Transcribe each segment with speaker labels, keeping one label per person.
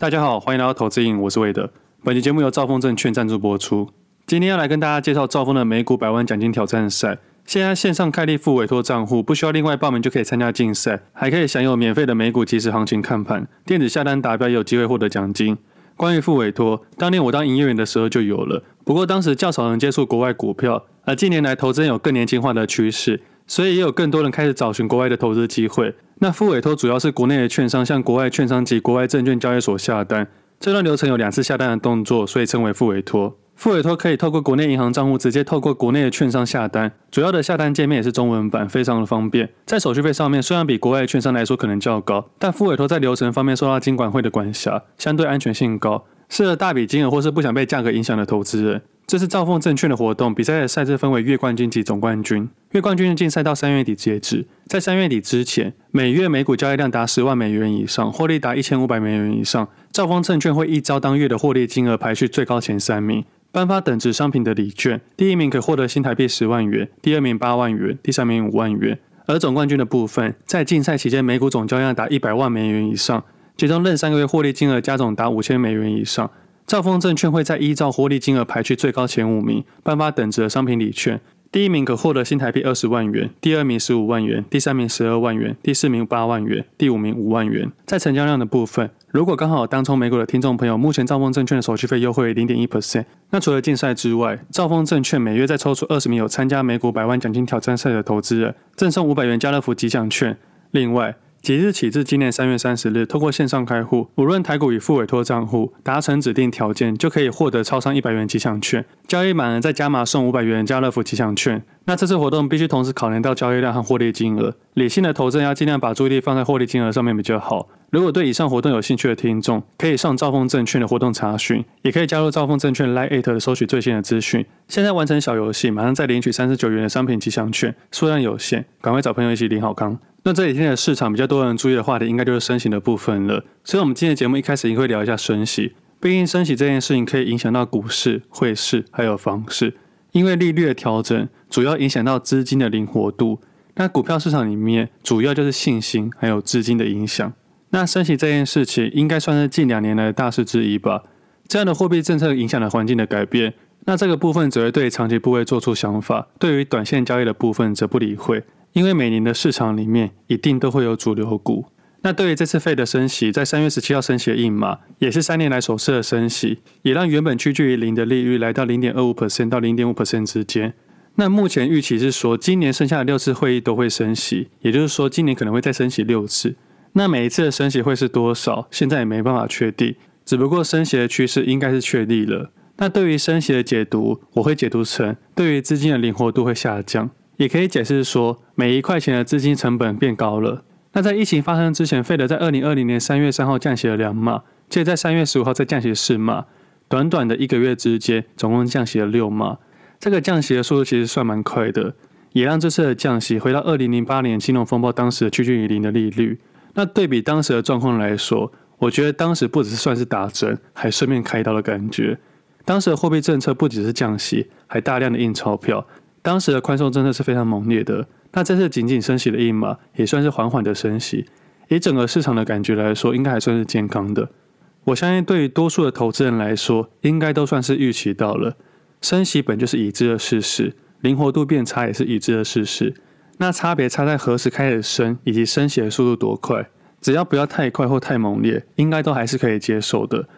Speaker 1: 大家好，欢迎来到投资瘾，我是魏德。本期节目由兆丰证券赞助播出。今天要来跟大家介绍兆丰的美股百万奖金挑战赛。现在线上开立付委托账户，不需要另外报名就可以参加竞赛，还可以享有免费的美股即时行情看盘，电子下单达标也有机会获得奖金。关于付委托，当年我当营业员的时候就有了，不过当时较少人接触国外股票，而近年来投资有更年轻化的趋势，所以也有更多人开始找寻国外的投资机会。那副委托主要是国内的券商向国外券商及国外证券交易所下单，这段流程有两次下单的动作，所以称为副委托。副委托可以透过国内银行账户直接透过国内的券商下单，主要的下单界面也是中文版，非常的方便。在手续费上面虽然比国外券商来说可能较高，但副委托在流程方面受到金管会的管辖，相对安全性高，适合大笔金额或是不想被价格影响的投资人。这是兆丰证券的活动，比赛的赛制分为月冠军及总冠军。月冠军的竞赛到三月底截止，在三月底之前，每月每股交易量达十万美元以上，获利达一千五百美元以上，兆丰证券会依照当月的获利金额排序最高前三名，颁发等值商品的礼券。第一名可获得新台币十万元，第二名八万元，第三名五万元。而总冠军的部分，在竞赛期间每股总交易量达一百万美元以上，其中任三个月获利金额加总达五千美元以上。兆丰证券会在依照获利金额排序最高前五名，颁发等值的商品礼券。第一名可获得新台币二十万元，第二名十五万元，第三名十二万元，第四名八万元，第五名五万元。在成交量的部分，如果刚好当冲美股的听众朋友，目前兆丰证券的手续费优惠零点一 percent。那除了竞赛之外，兆丰证券每月再抽出二十名有参加美股百万奖金挑战赛的投资人，赠送五百元家乐福吉祥券。另外，即日起至今年三月三十日，透过线上开户，无论台股与副委托账户，达成指定条件，就可以获得超商一百元吉祥券。交易满额再加码送五百元家乐福吉祥券。那这次活动必须同时考量到交易量和获利金额。理性的投资人要尽量把注意力放在获利金额上面比较好。如果对以上活动有兴趣的听众，可以上兆丰证券的活动查询，也可以加入兆丰证券 LINE@ 的收取最新的资讯。现在完成小游戏，马上再领取三十九元的商品吉祥券，数量有限，赶快找朋友一起领好康。那这几天的市场比较多人注意的话题，应该就是升息的部分了。所以，我们今天的节目一开始也会聊一下升息。毕竟，升息这件事情可以影响到股市、汇市还有房市。因为利率的调整主要影响到资金的灵活度。那股票市场里面主要就是信心还有资金的影响。那升息这件事情应该算是近两年来的大事之一吧。这样的货币政策影响了环境的改变。那这个部分只会对长期部位做出想法，对于短线交易的部分则不理会。因为每年的市场里面一定都会有主流股。那对于这次费的升息，在三月十七号升息的印码，也是三年来首次的升息，也让原本趋近于零的利率来到零点二五 percent 到零点五 percent 之间。那目前预期是说，今年剩下的六次会议都会升息，也就是说，今年可能会再升息六次。那每一次的升息会是多少，现在也没办法确定。只不过升息的趋势应该是确立了。那对于升息的解读，我会解读成对于资金的灵活度会下降。也可以解释说，每一块钱的资金成本变高了。那在疫情发生之前费德在二零二零年三月三号降息了两码，接着在三月十五号再降息四码，短短的一个月之间，总共降息了六码。这个降息的速度其实算蛮快的，也让这次的降息回到二零零八年金融风暴当时的趋近于零的利率。那对比当时的状况来说，我觉得当时不只是算是打针，还顺便开刀的感觉。当时的货币政策不只是降息，还大量的印钞票。当时的宽松政策是非常猛烈的，那这次仅仅升息了一码，也算是缓缓的升息。以整个市场的感觉来说，应该还算是健康的。我相信对于多数的投资人来说，应该都算是预期到了。升息本就是已知的事实，灵活度变差也是已知的事实。那差别差在何时开始升，以及升息的速度多快。只要不要太快或太猛烈，应该都还是可以接受的。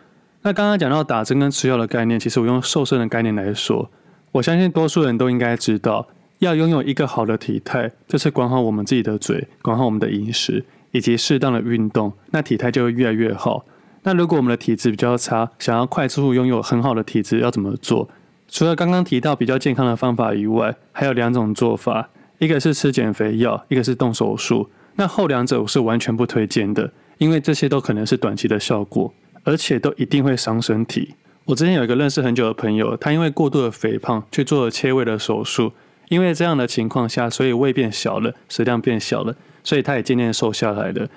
Speaker 1: 那刚刚讲到打针跟吃药的概念，其实我用瘦身的概念来说。我相信多数人都应该知道，要拥有一个好的体态，就是管好我们自己的嘴，管好我们的饮食，以及适当的运动，那体态就会越来越好。那如果我们的体质比较差，想要快速拥有很好的体质，要怎么做？除了刚刚提到比较健康的方法以外，还有两种做法，一个是吃减肥药，一个是动手术。那后两者我是完全不推荐的，因为这些都可能是短期的效果，而且都一定会伤身体。我之前有一个认识很久的朋友，他因为过度的肥胖去做了切胃的手术，因为这样的情况下，所以胃变小了，食量变小了，所以他也渐渐瘦下来了。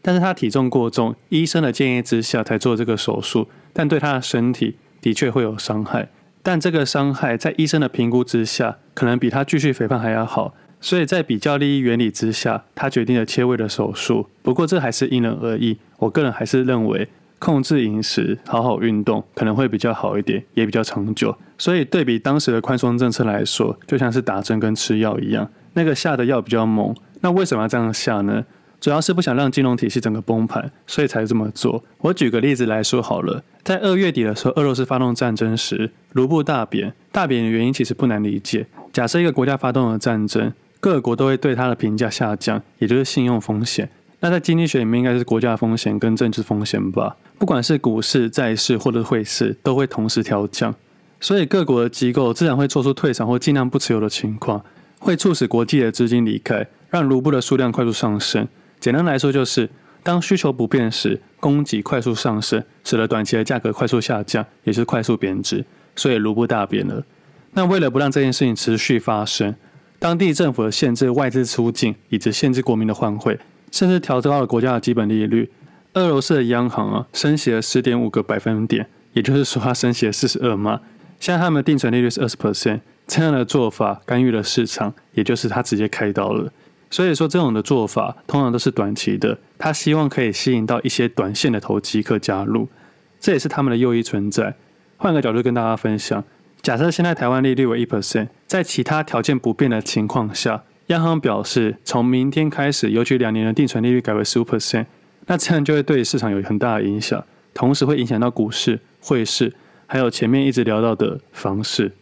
Speaker 1: 但是他体重过重，医生的建议之下才做这个手术，但对他的身体的确会有伤害。但这个伤害在医生的评估之下，可能比他继续肥胖还要好，所以在比较利益原理之下，他决定了切胃的手术。不过这还是因人而异，我个人还是认为。控制饮食，好好运动，可能会比较好一点，也比较长久。所以对比当时的宽松政策来说，就像是打针跟吃药一样，那个下的药比较猛。那为什么要这样下呢？主要是不想让金融体系整个崩盘，所以才这么做。我举个例子来说好了，在二月底的时候，俄罗斯发动战争时，卢布大贬。大贬的原因其实不难理解。假设一个国家发动了战争，各国都会对它的评价下降，也就是信用风险。那在经济学里面，应该是国家风险跟政治风险吧？不管是股市、债市或者汇市，都会同时调降。所以各国的机构自然会做出退场或尽量不持有的情况，会促使国际的资金离开，让卢布的数量快速上升。简单来说，就是当需求不变时，供给快速上升，使得短期的价格快速下降，也是快速贬值，所以卢布大贬了。那为了不让这件事情持续发生，当地政府的限制外资出境，以及限制国民的换汇，甚至调高了国家的基本利率。俄罗斯的央行啊，升息了十点五个百分点，也就是说，它升息了四十二码。现在他们的定存利率是二十 percent，这样的做法干预了市场，也就是他直接开刀了。所以说，这种的做法通常都是短期的，他希望可以吸引到一些短线的投机客加入，这也是他们的诱因存在。换个角度跟大家分享，假设现在台湾利率为一 percent，在其他条件不变的情况下，央行表示从明天开始，尤其两年的定存利率改为十五 percent，那这样就会对市场有很大的影响，同时会影响到股市、汇市，还有前面一直聊到的房市。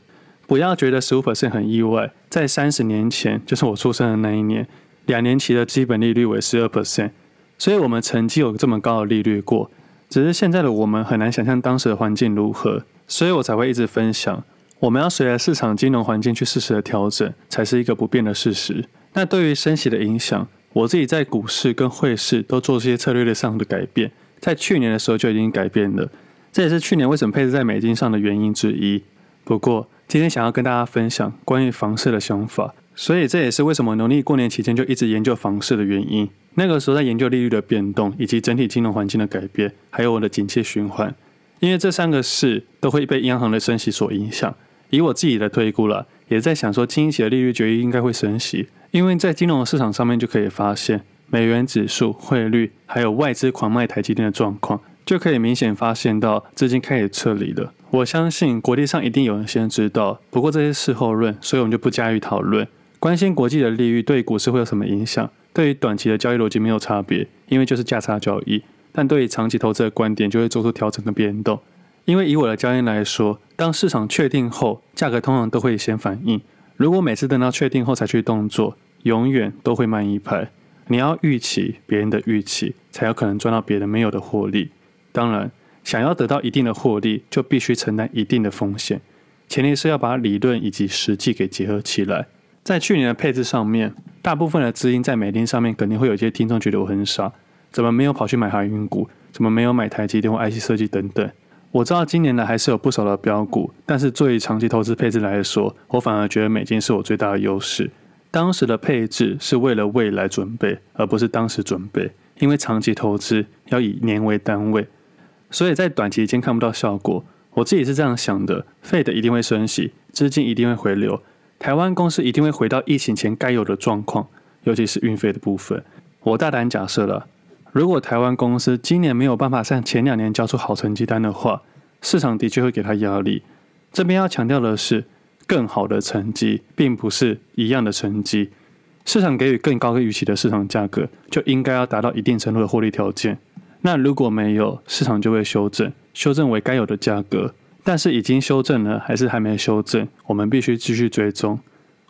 Speaker 1: 不要觉得十五 percent 很意外，在三十年前，就是我出生的那一年。两年期的基本利率为十二 percent，所以我们曾经有这么高的利率过，只是现在的我们很难想象当时的环境如何，所以我才会一直分享，我们要随着市场金融环境去适时的调整，才是一个不变的事实。那对于升息的影响，我自己在股市跟汇市都做这些策略上的改变，在去年的时候就已经改变了，这也是去年为什么配置在美金上的原因之一。不过今天想要跟大家分享关于房市的想法。所以这也是为什么农历过年期间就一直研究房市的原因。那个时候在研究利率的变动，以及整体金融环境的改变，还有我的景气循环。因为这三个事都会被央行的升息所影响。以我自己的推估了，也在想说，近期的利率决议应该会升息。因为在金融市场上面就可以发现，美元指数、汇率，还有外资狂卖台积电的状况，就可以明显发现到资金开始撤离了。我相信国际上一定有人先知道，不过这些事后论，所以我们就不加以讨论。关心国际的利率对股市会有什么影响？对于短期的交易逻辑没有差别，因为就是价差交易。但对于长期投资的观点，就会做出调整跟变动。因为以我的经验来说，当市场确定后，价格通常都会先反应。如果每次等到确定后才去动作，永远都会慢一拍。你要预期别人的预期，才有可能赚到别人没有的获利。当然，想要得到一定的获利，就必须承担一定的风险。前提是要把理论以及实际给结合起来。在去年的配置上面，大部分的资金在美金上面，肯定会有一些听众觉得我很傻，怎么没有跑去买航运股？怎么没有买台积电或 IC 设计等等？我知道今年呢还是有不少的标股，但是作为长期投资配置来说，我反而觉得美金是我最大的优势。当时的配置是为了未来准备，而不是当时准备，因为长期投资要以年为单位，所以在短期间看不到效果。我自己是这样想的：Fed 一定会升息，资金一定会回流。台湾公司一定会回到疫情前该有的状况，尤其是运费的部分。我大胆假设了，如果台湾公司今年没有办法像前两年交出好成绩单的话，市场的确会给他压力。这边要强调的是，更好的成绩，并不是一样的成绩。市场给予更高的预期的市场价格，就应该要达到一定程度的获利条件。那如果没有，市场就会修正，修正为该有的价格。但是已经修正了，还是还没修正？我们必须继续追踪。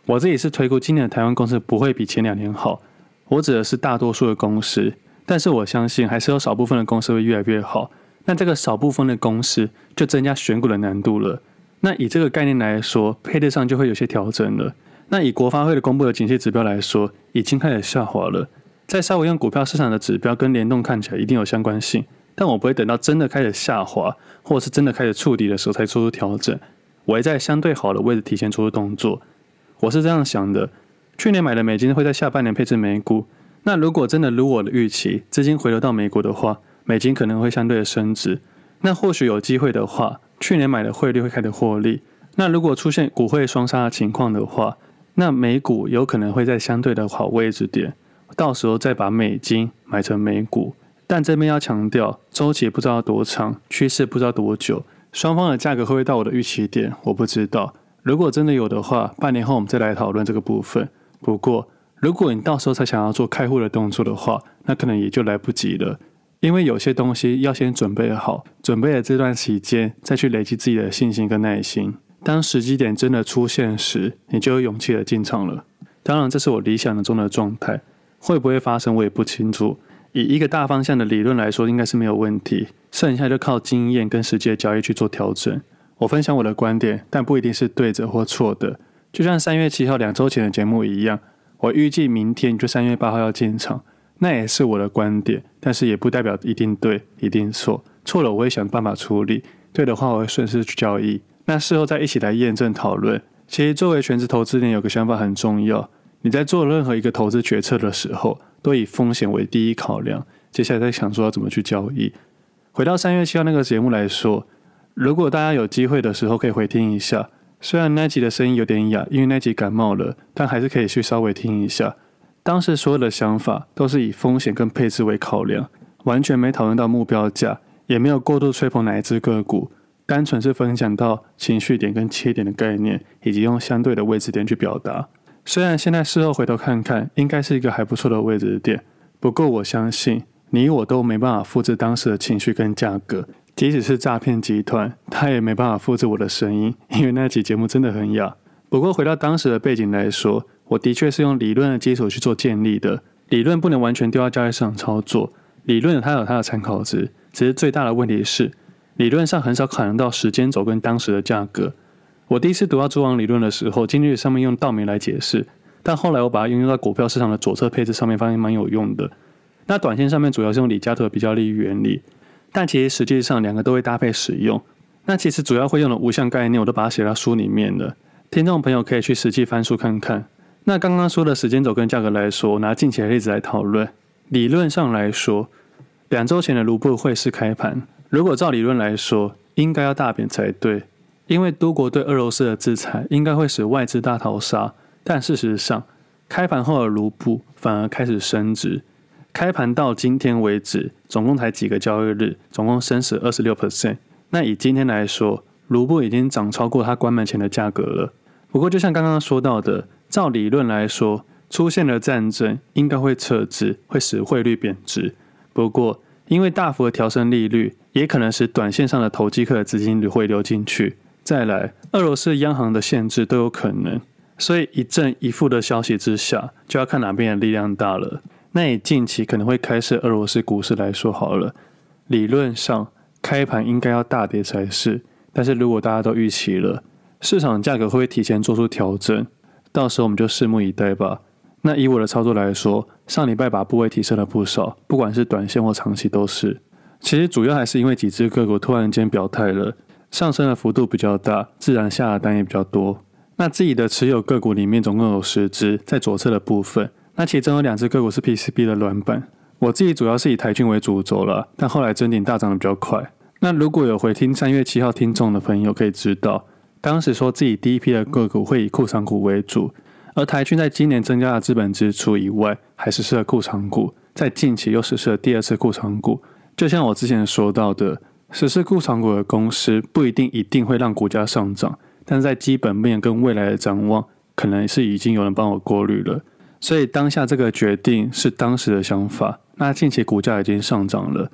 Speaker 1: 我自己是推估今年的台湾公司不会比前两年好，我指的是大多数的公司。但是我相信还是有少部分的公司会越来越好。那这个少部分的公司就增加选股的难度了。那以这个概念来说，配置上就会有些调整了。那以国发会的公布的景气指标来说，已经开始下滑了。再稍微用股票市场的指标跟联动看起来一定有相关性。但我不会等到真的开始下滑，或者是真的开始触底的时候才做出调整，我会在相对好的位置提前做出动作。我是这样想的：去年买的美金会在下半年配置美股，那如果真的如我的预期，资金回流到美国的话，美金可能会相对的升值。那或许有机会的话，去年买的汇率会开始获利。那如果出现股汇双杀的情况的话，那美股有可能会在相对的好位置点，到时候再把美金买成美股。但这边要强调，周期不知道多长，趋势不知道多久，双方的价格会不会到我的预期点，我不知道。如果真的有的话，半年后我们再来讨论这个部分。不过，如果你到时候才想要做开户的动作的话，那可能也就来不及了，因为有些东西要先准备好，准备了这段期间再去累积自己的信心跟耐心。当时机点真的出现时，你就有勇气的进场了。当然，这是我理想的中的状态，会不会发生我也不清楚。以一个大方向的理论来说，应该是没有问题，剩下就靠经验跟实际的交易去做调整。我分享我的观点，但不一定是对的或错的。就像三月七号两周前的节目一样，我预计明天就三月八号要进场，那也是我的观点，但是也不代表一定对，一定错。错了我会想办法处理，对的话我会顺势去交易。那事后再一起来验证讨论。其实作为全职投资人，有个想法很重要，你在做任何一个投资决策的时候，都以风险为第一考量。接下来再想说要怎么去交易。回到三月七号那个节目来说。如果大家有机会的时候，可以回听一下。虽然那集的声音有点哑，因为那集感冒了，但还是可以去稍微听一下。当时所有的想法都是以风险跟配置为考量，完全没讨论到目标价，也没有过度吹捧哪一只个股，单纯是分享到情绪点跟切点的概念，以及用相对的位置点去表达。虽然现在事后回头看看，应该是一个还不错的位置点，不过我相信你我都没办法复制当时的情绪跟价格。即使是诈骗集团，他也没办法复制我的声音，因为那期节目真的很哑。不过回到当时的背景来说，我的确是用理论的基础去做建立的。理论不能完全丢到交易市场操作，理论它有它的参考值，只是最大的问题是，理论上很少考量到时间轴跟当时的价格。我第一次读到蛛网理论的时候，经济学上面用道明来解释，但后来我把它应用到股票市场的左侧配置上面，发现蛮有用的。那短线上面主要是用李嘉图比较利益原理。但其实实际上两个都会搭配使用。那其实主要会用的五项概念，我都把它写到书里面了。听众朋友可以去实际翻书看看。那刚刚说的时间轴跟价格来说，拿近期的例子来讨论。理论上来说，两周前的卢布汇市开盘，如果照理论来说，应该要大贬才对，因为多国对俄罗斯的制裁应该会使外资大逃杀。但事实上，开盘后的卢布反而开始升值。开盘到今天为止，总共才几个交易日，总共升值二十六 percent。那以今天来说，卢布已经涨超过它关门前的价格了。不过，就像刚刚说到的，照理论来说，出现了战争，应该会撤资，会使汇率贬值。不过，因为大幅的调升利率，也可能使短线上的投机客的资金流会流进去。再来，俄罗斯央行的限制都有可能。所以，一正一负的消息之下，就要看哪边的力量大了。那以近期可能会开市俄罗斯股市来说好了，理论上开盘应该要大跌才是，但是如果大家都预期了，市场价格会不会提前做出调整？到时候我们就拭目以待吧。那以我的操作来说，上礼拜把部位提升了不少，不管是短线或长期都是。其实主要还是因为几只个股突然间表态了，上升的幅度比较大，自然下的单也比较多。那自己的持有个股里面总共有十只，在左侧的部分。那其中有两只个股是 PCB 的软板，我自己主要是以台郡为主轴了，但后来臻鼎大涨的比较快。那如果有回听三月七号听众的朋友可以知道，当时说自己第一批的个股会以库藏股为主，而台郡在今年增加了资本支出以外，还实施了库藏股，在近期又实施了第二次库藏股。就像我之前说到的，实施库藏股的公司不一定一定会让股价上涨，但是在基本面跟未来的展望，可能是已经有人帮我过滤了。所以当下这个决定是当时的想法，那近期股价已经上涨了，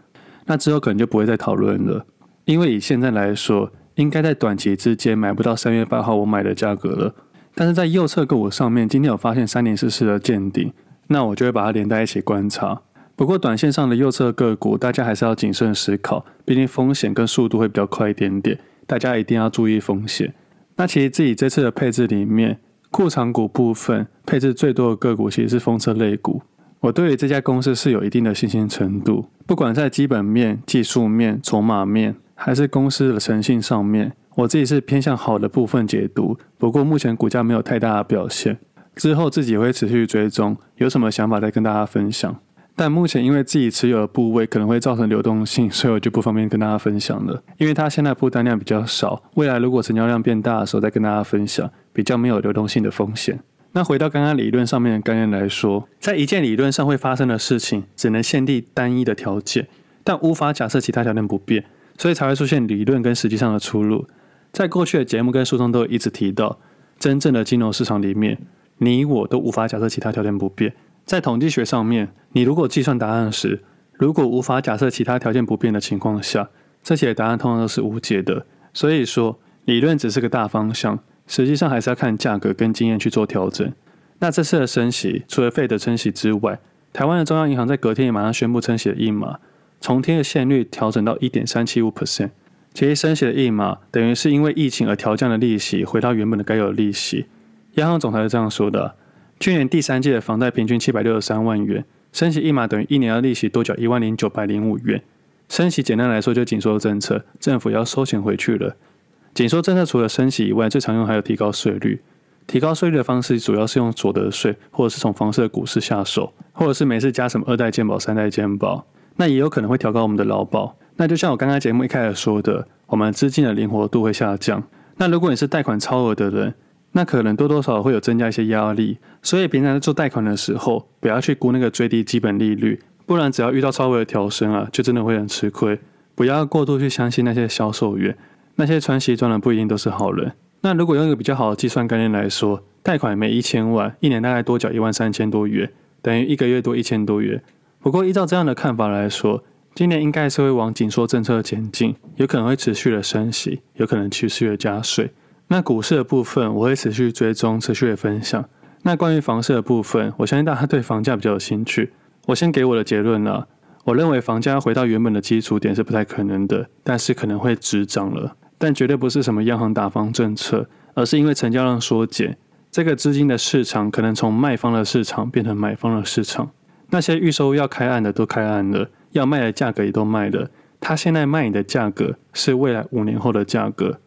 Speaker 1: 那之后可能就不会再讨论了，因为以现在来说，应该在短期之间买不到三月八号我买的价格了。但是在右侧个股上面，今天有发现三零四四的见顶，那我就会把它连在一起观察。不过短线上的右侧个股，大家还是要谨慎思考，毕竟风险跟速度会比较快一点点，大家一定要注意风险。那其实自己这次的配置里面。库藏股部分配置最多的个股其实是风车类股。我对于这家公司是有一定的信心程度，不管在基本面、技术面、筹码面，还是公司的诚信上面，我自己是偏向好的部分解读。不过目前股价没有太大的表现，之后自己会持续追踪，有什么想法再跟大家分享。但目前因为自己持有的部位可能会造成流动性，所以我就不方便跟大家分享了。因为它现在铺单量比较少，未来如果成交量变大的时候再跟大家分享，比较没有流动性的风险。那回到刚刚理论上面的概念来说，在一件理论上会发生的事情，只能限定单一的条件，但无法假设其他条件不变，所以才会出现理论跟实际上的出入。在过去的节目跟书中都一直提到，真正的金融市场里面，你我都无法假设其他条件不变。在统计学上面，你如果计算答案时，如果无法假设其他条件不变的情况下，这些答案通常都是无解的。所以说，理论只是个大方向。实际上还是要看价格跟经验去做调整。那这次的升息，除了费德升息之外，台湾的中央银行在隔天也马上宣布升息的一码，从天的现率调整到一点三七五 percent。其实升息的一码等于是因为疫情而调降的利息回到原本的该有的利息。央行总裁是这样说的：去年第三季的房贷平均七百六十三万元，升息一码等于一年的利息多缴一万零九百零五元。升息简单来说就紧缩政策，政府要收钱回去了。紧缩政策除了升息以外，最常用还有提高税率。提高税率的方式主要是用所得税，或者是从房市的股市下手，或者是每次加什么二代健保、三代健保。那也有可能会调高我们的劳保。那就像我刚刚节目一开始说的，我们资金的灵活度会下降。那如果你是贷款超额的人，那可能多多少少会有增加一些压力。所以平常在做贷款的时候，不要去估那个最低基本利率，不然只要遇到超额的调升啊，就真的会很吃亏。不要过度去相信那些销售员。那些穿西装的不一定都是好人。那如果用一个比较好的计算概念来说，贷款每一千万，一年大概多缴一万三千多元，等于一个月多一千多元。不过依照这样的看法来说，今年应该是会往紧缩政策前进，有可能会持续的升息，有可能持续的加税。那股市的部分，我会持续追踪，持续的分享。那关于房市的部分，我相信大家对房价比较有兴趣。我先给我的结论了，我认为房价回到原本的基础点是不太可能的，但是可能会止涨了。但绝对不是什么央行打房政策，而是因为成交量缩减，这个资金的市场可能从卖方的市场变成买方的市场。那些预售要开案的都开案了，要卖的价格也都卖了。他现在卖你的价格是未来五年后的价格。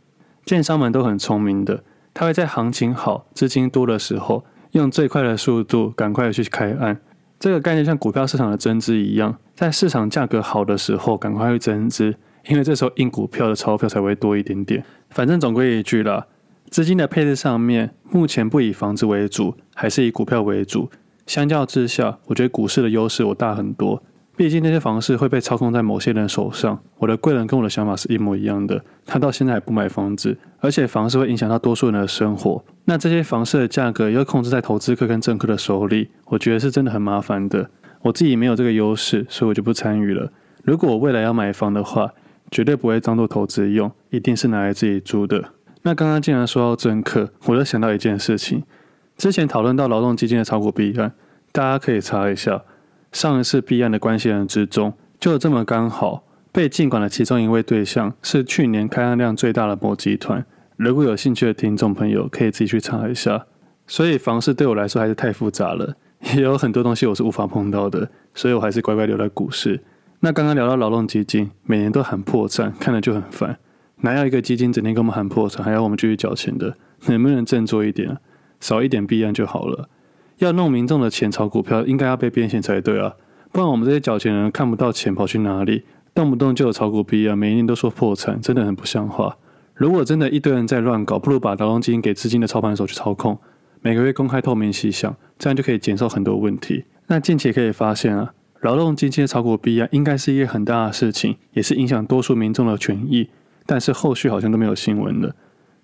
Speaker 1: 建商们都很聪明的，他会在行情好、资金多的时候，用最快的速度赶快去开案。这个概念像股票市场的增资一样，在市场价格好的时候赶快去增资。因为这时候印股票的钞票才会多一点点。反正总归一句啦，资金的配置上面，目前不以房子为主，还是以股票为主。相较之下，我觉得股市的优势我大很多。毕竟那些房市会被操控在某些人手上。我的贵人跟我的想法是一模一样的，他到现在还不买房子，而且房市会影响到多数人的生活。那这些房市的价格又控制在投资客跟政客的手里，我觉得是真的很麻烦的。我自己没有这个优势，所以我就不参与了。如果我未来要买房的话，绝对不会当做投资用，一定是拿来自己租的。那刚刚既然说到政客，我就想到一件事情。之前讨论到劳动基金的炒股弊案，大家可以查一下。上一次弊案的关系人之中，就这么刚好被禁管的其中一位对象是去年开案量最大的某集团。如果有兴趣的听众朋友，可以自己去查一下。所以房市对我来说还是太复杂了，也有很多东西我是无法碰到的，所以我还是乖乖留在股市。那刚刚聊到劳动基金，每年都喊破产，看了就很烦。哪有一个基金整天跟我们喊破产，还要我们继续缴钱的？能不能振作一点啊？少一点弊案就好了。要弄民众的钱炒股票，应该要被变现才对啊！不然我们这些缴钱人看不到钱跑去哪里？动不动就有炒股弊案，每一年都说破产，真的很不像话。如果真的一堆人在乱搞，不如把劳动基金给资金的操盘手去操控，每个月公开透明细项，这样就可以减少很多问题。那近期可以发现啊。劳动基金的炒股弊案应该是一件很大的事情，也是影响多数民众的权益。但是后续好像都没有新闻了，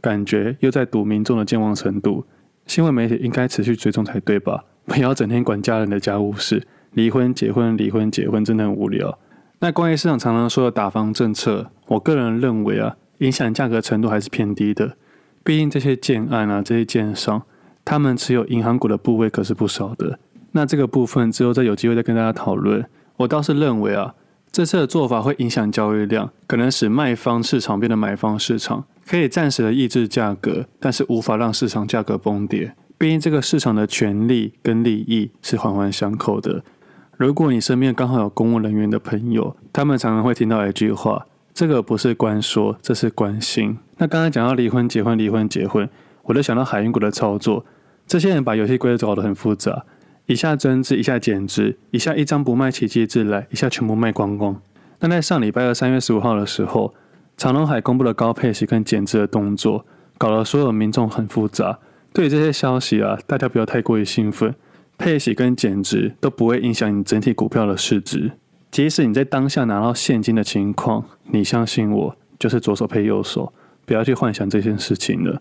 Speaker 1: 感觉又在赌民众的健忘程度。新闻媒体应该持续追踪才对吧？不要整天管家人的家务事，离婚、结婚、离婚、结婚，真的很无聊。那关于市场常常说的打房政策，我个人认为啊，影响价格程度还是偏低的。毕竟这些建案啊，这些建商，他们持有银行股的部位可是不少的。那这个部分之后再有机会再跟大家讨论。我倒是认为啊，这次的做法会影响交易量，可能使卖方市场变得买方市场，可以暂时的抑制价格，但是无法让市场价格崩跌。毕竟这个市场的权利跟利益是环环相扣的。如果你身边刚好有公务人员的朋友，他们常常会听到一句话：这个不是关说，这是关心。那刚才讲到离婚、结婚、离婚、结婚，我就想到海运股的操作，这些人把游戏规则搞得很复杂。一下增资，一下减资，一下一张不卖起机制来，一下全部卖光光。那在上礼拜二三月十五号的时候，长隆海公布了高配息跟减资的动作，搞得所有民众很复杂，对于这些消息啊，大家不要太过于兴奋。配息跟减值都不会影响你整体股票的市值。即使你在当下拿到现金的情况，你相信我，就是左手配右手，不要去幻想这件事情了。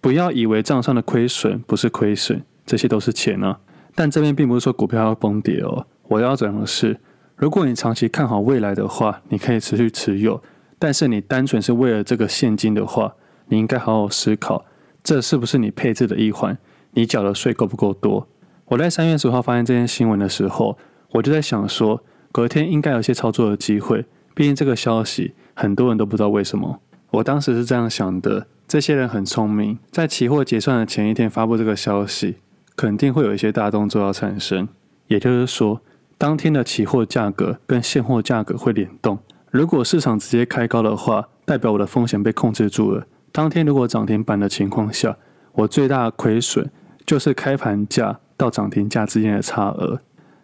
Speaker 1: 不要以为账上的亏损不是亏损，这些都是钱啊。但这边并不是说股票要崩跌哦。我要讲的是，如果你长期看好未来的话，你可以持续持有。但是你单纯是为了这个现金的话，你应该好好思考，这是不是你配置的一环？你缴的税够不够多？我在三月十号发现这件新闻的时候，我就在想说，隔天应该有些操作的机会。毕竟这个消息很多人都不知道为什么。我当时是这样想的：这些人很聪明，在期货结算的前一天发布这个消息，肯定会有一些大动作要产生。也就是说，当天的期货价格跟现货价格会联动。如果市场直接开高的话，代表我的风险被控制住了。当天如果涨停板的情况下，我最大的亏损就是开盘价。到涨停价之间的差额，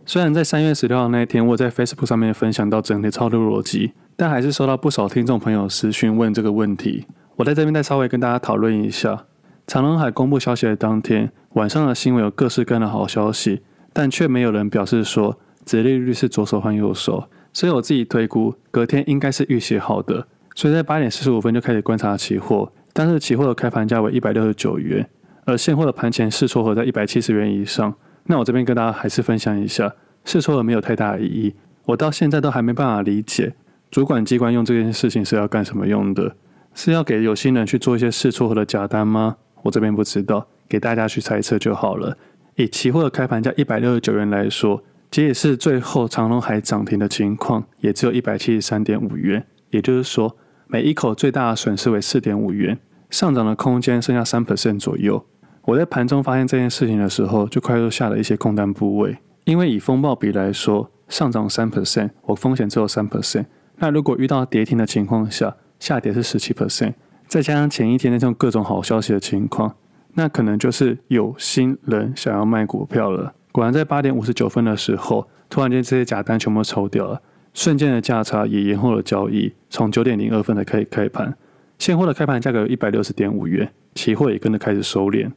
Speaker 1: 虽然在三月十六号那一天，我在 Facebook 上面分享到整体操作逻辑，但还是收到不少听众朋友私讯问这个问题。我在这边再稍微跟大家讨论一下。长隆海公布消息的当天晚上的新闻有各式各样的好消息，但却没有人表示说殖利率是左手换右手，所以我自己推估隔天应该是预写好的，所以在八点四十五分就开始观察期货，但是期货的开盘价为一百六十九元。而现货的盘前试撮合在一百七十元以上，那我这边跟大家还是分享一下，试撮合没有太大的意义。我到现在都还没办法理解，主管机关用这件事情是要干什么用的？是要给有心人去做一些试撮合的假单吗？我这边不知道，给大家去猜测就好了。以期货的开盘价一百六十九元来说，即使是最后长荣海涨停的情况，也只有一百七十三点五元，也就是说，每一口最大的损失为四点五元。上涨的空间剩下三 percent 左右。我在盘中发现这件事情的时候，就快速下了一些空单部位。因为以风暴比来说，上涨三 percent，我风险只有三 percent。那如果遇到跌停的情况下，下跌是十七 percent，再加上前一天那种各种好消息的情况，那可能就是有心人想要卖股票了。果然在八点五十九分的时候，突然间这些假单全部抽掉了，瞬间的价差也延后了交易，从九点零二分才可以开盘。现货的开盘价格有一百六十点五元，期货也跟着开始收敛。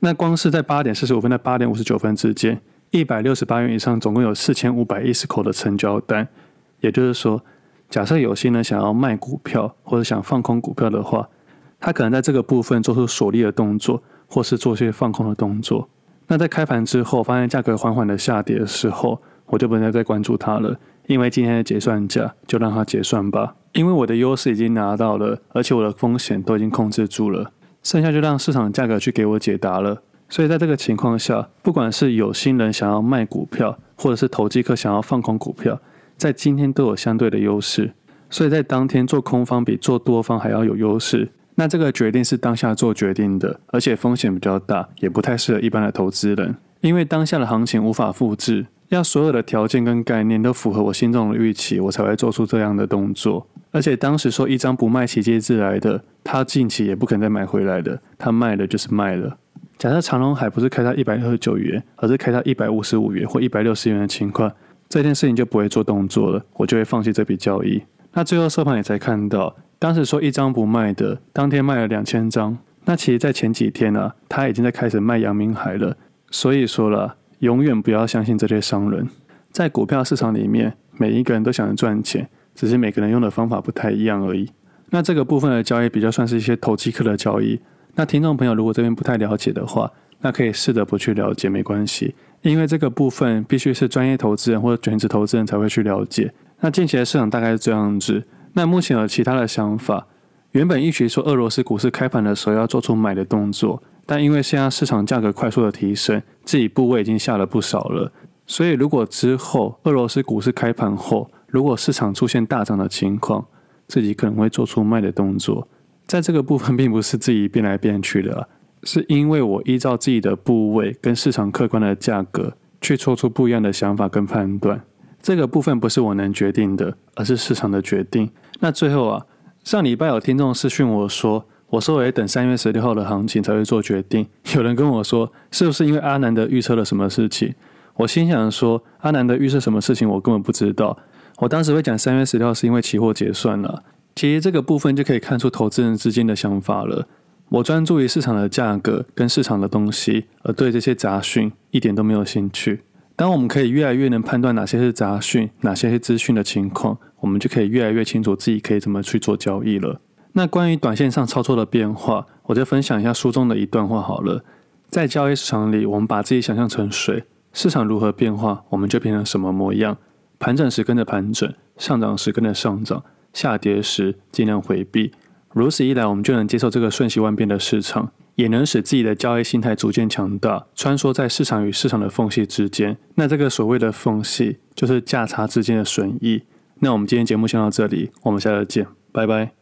Speaker 1: 那光是在八点四十五分到八点五十九分之间，一百六十八元以上，总共有四千五百一十口的成交单。也就是说，假设有心人想要卖股票或者想放空股票的话，他可能在这个部分做出锁利的动作，或是做些放空的动作。那在开盘之后，发现价格缓缓的下跌的时候，我就不能再关注它了，因为今天的结算价就让它结算吧。因为我的优势已经拿到了，而且我的风险都已经控制住了，剩下就让市场价格去给我解答了。所以在这个情况下，不管是有心人想要卖股票，或者是投机客想要放空股票，在今天都有相对的优势。所以在当天做空方比做多方还要有优势。那这个决定是当下做决定的，而且风险比较大，也不太适合一般的投资人，因为当下的行情无法复制，要所有的条件跟概念都符合我心中的预期，我才会做出这样的动作。而且当时说一张不卖，奇迹自来的，他近期也不肯再买回来的，他卖的就是卖了。假设长隆海不是开到一百六十九元，而是开到一百五十五元或一百六十元的情况，这件事情就不会做动作了，我就会放弃这笔交易。那最后收盘也才看到，当时说一张不卖的，当天卖了两千张。那其实，在前几天呢、啊，他已经在开始卖阳明海了。所以说了，永远不要相信这些商人。在股票市场里面，每一个人都想着赚钱。只是每个人用的方法不太一样而已。那这个部分的交易比较算是一些投机客的交易。那听众朋友如果这边不太了解的话，那可以试着不去了解，没关系。因为这个部分必须是专业投资人或者全职投资人才会去了解。那近期的市场大概是这样子。那目前有其他的想法。原本预期说俄罗斯股市开盘的时候要做出买的动作，但因为现在市场价格快速的提升，自己部位已经下了不少了。所以如果之后俄罗斯股市开盘后，如果市场出现大涨的情况，自己可能会做出卖的动作。在这个部分，并不是自己变来变去的，是因为我依照自己的部位跟市场客观的价格去做出不一样的想法跟判断。这个部分不是我能决定的，而是市场的决定。那最后啊，上礼拜有听众私讯我说，我说我得等三月十六号的行情才会做决定。有人跟我说，是不是因为阿南的预测了什么事情？我心想说，阿南的预测什么事情，我根本不知道。我当时会讲三月十六号是因为期货结算了，其实这个部分就可以看出投资人之间的想法了。我专注于市场的价格跟市场的东西，而对这些杂讯一点都没有兴趣。当我们可以越来越能判断哪些是杂讯，哪些是资讯的情况，我们就可以越来越清楚自己可以怎么去做交易了。那关于短线上操作的变化，我就分享一下书中的一段话好了。在交易市场里，我们把自己想象成水，市场如何变化，我们就变成什么模样。盘整时跟着盘整，上涨时跟着上涨，下跌时尽量回避。如此一来，我们就能接受这个瞬息万变的市场。也能使自己的交易心态逐渐强大，穿梭在市场与市场的缝隙之间。那这个所谓的缝隙，就是价差之间的损益。那我们今天节目先到这里，我们下次见，拜拜。